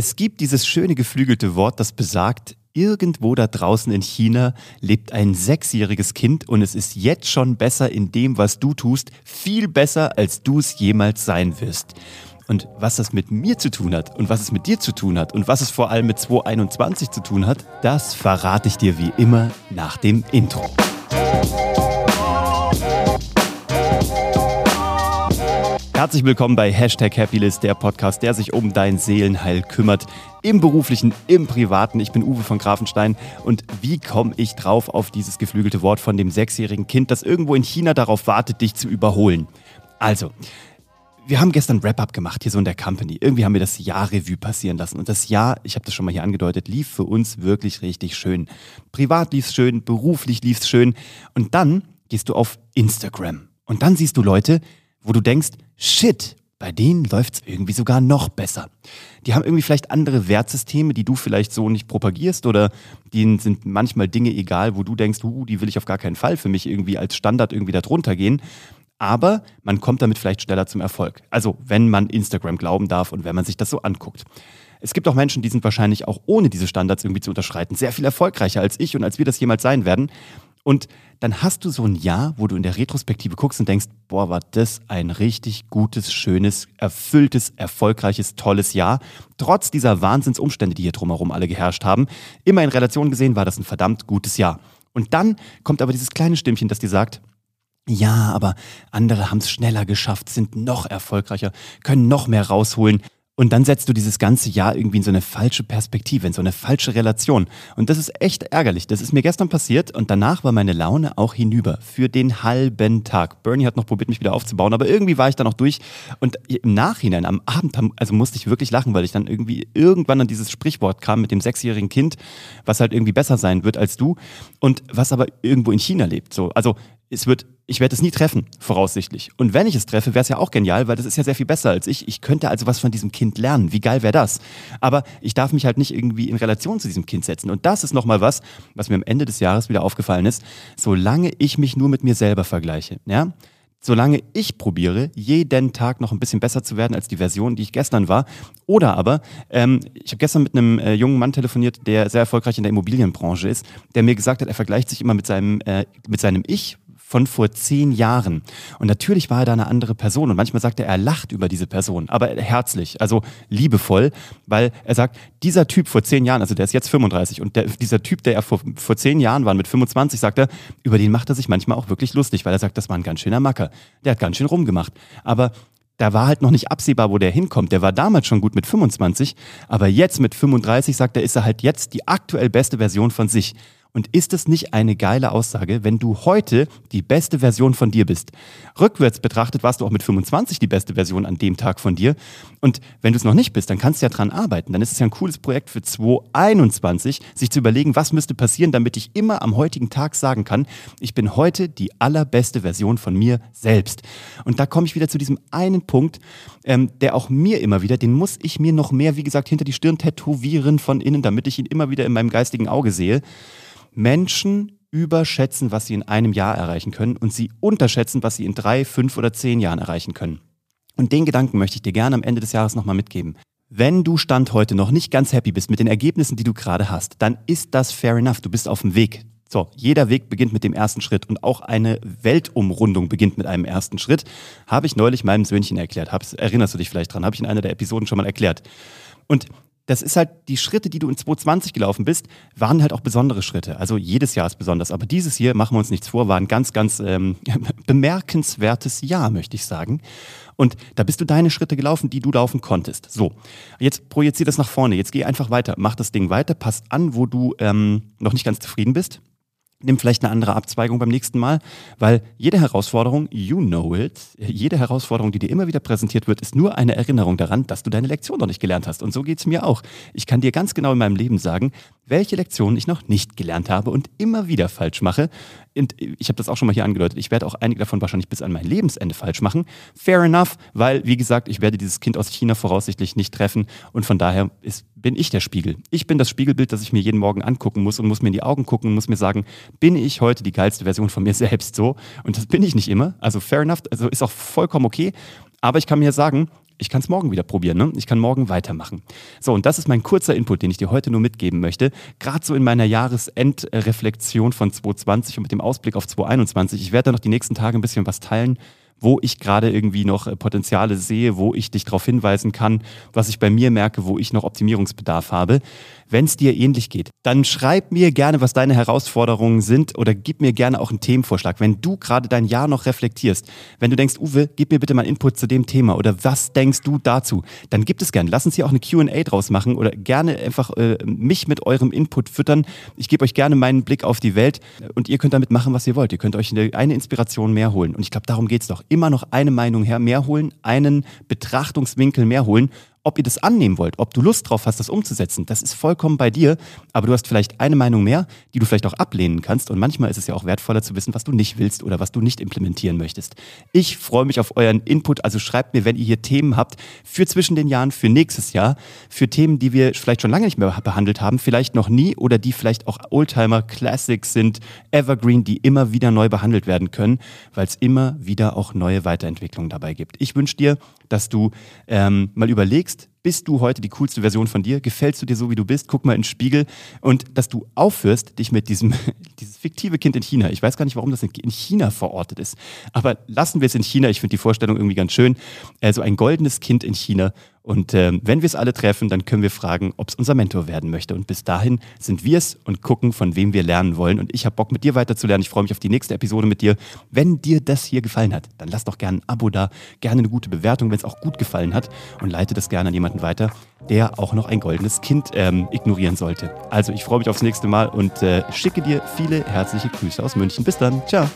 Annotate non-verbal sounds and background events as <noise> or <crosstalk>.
Es gibt dieses schöne geflügelte Wort, das besagt, irgendwo da draußen in China lebt ein sechsjähriges Kind und es ist jetzt schon besser in dem, was du tust, viel besser, als du es jemals sein wirst. Und was das mit mir zu tun hat und was es mit dir zu tun hat und was es vor allem mit 221 zu tun hat, das verrate ich dir wie immer nach dem Intro. Herzlich willkommen bei Hashtag Happylist, der Podcast, der sich um dein Seelenheil kümmert. Im beruflichen, im privaten. Ich bin Uwe von Grafenstein. Und wie komme ich drauf auf dieses geflügelte Wort von dem sechsjährigen Kind, das irgendwo in China darauf wartet, dich zu überholen? Also, wir haben gestern Wrap-up gemacht, hier so in der Company. Irgendwie haben wir das Jahr Revue passieren lassen. Und das Jahr, ich habe das schon mal hier angedeutet, lief für uns wirklich richtig schön. Privat lief es schön, beruflich lief es schön. Und dann gehst du auf Instagram. Und dann siehst du Leute, wo du denkst, shit, bei denen läuft es irgendwie sogar noch besser. Die haben irgendwie vielleicht andere Wertsysteme, die du vielleicht so nicht propagierst oder denen sind manchmal Dinge egal, wo du denkst, uh, die will ich auf gar keinen Fall für mich irgendwie als Standard irgendwie da drunter gehen. Aber man kommt damit vielleicht schneller zum Erfolg. Also wenn man Instagram glauben darf und wenn man sich das so anguckt. Es gibt auch Menschen, die sind wahrscheinlich auch ohne diese Standards irgendwie zu unterschreiten, sehr viel erfolgreicher als ich und als wir das jemals sein werden. Und dann hast du so ein Jahr, wo du in der Retrospektive guckst und denkst, boah, war das ein richtig gutes, schönes, erfülltes, erfolgreiches, tolles Jahr. Trotz dieser Wahnsinnsumstände, die hier drumherum alle geherrscht haben. Immer in Relation gesehen war das ein verdammt gutes Jahr. Und dann kommt aber dieses kleine Stimmchen, das dir sagt, ja, aber andere haben es schneller geschafft, sind noch erfolgreicher, können noch mehr rausholen. Und dann setzt du dieses ganze Jahr irgendwie in so eine falsche Perspektive, in so eine falsche Relation. Und das ist echt ärgerlich. Das ist mir gestern passiert und danach war meine Laune auch hinüber für den halben Tag. Bernie hat noch probiert, mich wieder aufzubauen, aber irgendwie war ich da noch durch. Und im Nachhinein, am Abend, also musste ich wirklich lachen, weil ich dann irgendwie irgendwann an dieses Sprichwort kam mit dem sechsjährigen Kind, was halt irgendwie besser sein wird als du und was aber irgendwo in China lebt. So, also es wird, ich werde es nie treffen, voraussichtlich. Und wenn ich es treffe, wäre es ja auch genial, weil das ist ja sehr viel besser als ich. Ich könnte also was von diesem Kind lernen. Wie geil wäre das? Aber ich darf mich halt nicht irgendwie in Relation zu diesem Kind setzen. Und das ist nochmal was, was mir am Ende des Jahres wieder aufgefallen ist. Solange ich mich nur mit mir selber vergleiche, ja, solange ich probiere, jeden Tag noch ein bisschen besser zu werden als die Version, die ich gestern war. Oder aber, ähm, ich habe gestern mit einem äh, jungen Mann telefoniert, der sehr erfolgreich in der Immobilienbranche ist, der mir gesagt hat, er vergleicht sich immer mit seinem, äh, mit seinem Ich von vor zehn Jahren. Und natürlich war er da eine andere Person und manchmal sagt er, er lacht über diese Person, aber herzlich, also liebevoll, weil er sagt, dieser Typ vor zehn Jahren, also der ist jetzt 35 und der, dieser Typ, der er vor, vor zehn Jahren war, mit 25, sagt er, über den macht er sich manchmal auch wirklich lustig, weil er sagt, das war ein ganz schöner Macker. Der hat ganz schön rumgemacht. Aber da war halt noch nicht absehbar, wo der hinkommt. Der war damals schon gut mit 25, aber jetzt mit 35 sagt er, ist er halt jetzt die aktuell beste Version von sich. Und ist es nicht eine geile Aussage, wenn du heute die beste Version von dir bist? Rückwärts betrachtet warst du auch mit 25 die beste Version an dem Tag von dir. Und wenn du es noch nicht bist, dann kannst du ja dran arbeiten. Dann ist es ja ein cooles Projekt für 2021, sich zu überlegen, was müsste passieren, damit ich immer am heutigen Tag sagen kann, ich bin heute die allerbeste Version von mir selbst. Und da komme ich wieder zu diesem einen Punkt, ähm, der auch mir immer wieder, den muss ich mir noch mehr, wie gesagt, hinter die Stirn tätowieren von innen, damit ich ihn immer wieder in meinem geistigen Auge sehe. Menschen überschätzen, was sie in einem Jahr erreichen können und sie unterschätzen, was sie in drei, fünf oder zehn Jahren erreichen können. Und den Gedanken möchte ich dir gerne am Ende des Jahres nochmal mitgeben. Wenn du Stand heute noch nicht ganz happy bist mit den Ergebnissen, die du gerade hast, dann ist das fair enough. Du bist auf dem Weg. So, jeder Weg beginnt mit dem ersten Schritt und auch eine Weltumrundung beginnt mit einem ersten Schritt. Habe ich neulich meinem Söhnchen erklärt. Hab's, erinnerst du dich vielleicht dran? Habe ich in einer der Episoden schon mal erklärt. Und das ist halt, die Schritte, die du in 2020 gelaufen bist, waren halt auch besondere Schritte. Also jedes Jahr ist besonders. Aber dieses hier, machen wir uns nichts vor, war ein ganz, ganz ähm, <laughs> bemerkenswertes Jahr, möchte ich sagen. Und da bist du deine Schritte gelaufen, die du laufen konntest. So, jetzt projizier das nach vorne. Jetzt geh einfach weiter. Mach das Ding weiter. Pass an, wo du ähm, noch nicht ganz zufrieden bist nimm vielleicht eine andere Abzweigung beim nächsten Mal, weil jede Herausforderung, you know it, jede Herausforderung, die dir immer wieder präsentiert wird, ist nur eine Erinnerung daran, dass du deine Lektion noch nicht gelernt hast. Und so geht's mir auch. Ich kann dir ganz genau in meinem Leben sagen, welche Lektionen ich noch nicht gelernt habe und immer wieder falsch mache. Und ich habe das auch schon mal hier angedeutet. Ich werde auch einige davon wahrscheinlich bis an mein Lebensende falsch machen. Fair enough, weil, wie gesagt, ich werde dieses Kind aus China voraussichtlich nicht treffen. Und von daher ist, bin ich der Spiegel. Ich bin das Spiegelbild, das ich mir jeden Morgen angucken muss und muss mir in die Augen gucken und muss mir sagen, bin ich heute die geilste Version von mir <laughs> selbst so? Und das bin ich nicht immer. Also fair enough, also ist auch vollkommen okay. Aber ich kann mir sagen, ich kann es morgen wieder probieren. Ne? Ich kann morgen weitermachen. So, und das ist mein kurzer Input, den ich dir heute nur mitgeben möchte. Gerade so in meiner Jahresendreflexion von 2020 und mit dem Ausblick auf 2021. Ich werde da noch die nächsten Tage ein bisschen was teilen wo ich gerade irgendwie noch äh, Potenziale sehe, wo ich dich darauf hinweisen kann, was ich bei mir merke, wo ich noch Optimierungsbedarf habe. Wenn es dir ähnlich geht, dann schreib mir gerne, was deine Herausforderungen sind oder gib mir gerne auch einen Themenvorschlag. Wenn du gerade dein Jahr noch reflektierst, wenn du denkst, Uwe, gib mir bitte mal Input zu dem Thema oder was denkst du dazu, dann gibt es gerne. Lass uns hier auch eine Q&A draus machen oder gerne einfach äh, mich mit eurem Input füttern. Ich gebe euch gerne meinen Blick auf die Welt und ihr könnt damit machen, was ihr wollt. Ihr könnt euch eine, eine Inspiration mehr holen. Und ich glaube, darum geht's doch immer noch eine Meinung her, mehr holen, einen Betrachtungswinkel mehr holen ob ihr das annehmen wollt, ob du Lust drauf hast, das umzusetzen, das ist vollkommen bei dir. Aber du hast vielleicht eine Meinung mehr, die du vielleicht auch ablehnen kannst. Und manchmal ist es ja auch wertvoller zu wissen, was du nicht willst oder was du nicht implementieren möchtest. Ich freue mich auf euren Input. Also schreibt mir, wenn ihr hier Themen habt für zwischen den Jahren, für nächstes Jahr, für Themen, die wir vielleicht schon lange nicht mehr behandelt haben, vielleicht noch nie oder die vielleicht auch Oldtimer Classics sind, Evergreen, die immer wieder neu behandelt werden können, weil es immer wieder auch neue Weiterentwicklungen dabei gibt. Ich wünsche dir, dass du ähm, mal überlegst, bist du heute die coolste Version von dir? Gefällst du dir so, wie du bist? Guck mal in den Spiegel. Und dass du aufhörst, dich mit diesem, <laughs> dieses fiktive Kind in China, ich weiß gar nicht, warum das in China verortet ist, aber lassen wir es in China. Ich finde die Vorstellung irgendwie ganz schön. Also ein goldenes Kind in China und äh, wenn wir es alle treffen, dann können wir fragen, ob es unser Mentor werden möchte. Und bis dahin sind wir es und gucken, von wem wir lernen wollen. Und ich habe Bock, mit dir weiterzulernen. Ich freue mich auf die nächste Episode mit dir. Wenn dir das hier gefallen hat, dann lass doch gerne ein Abo da, gerne eine gute Bewertung, wenn es auch gut gefallen hat. Und leite das gerne an jemanden weiter, der auch noch ein goldenes Kind ähm, ignorieren sollte. Also ich freue mich aufs nächste Mal und äh, schicke dir viele herzliche Grüße aus München. Bis dann. Ciao.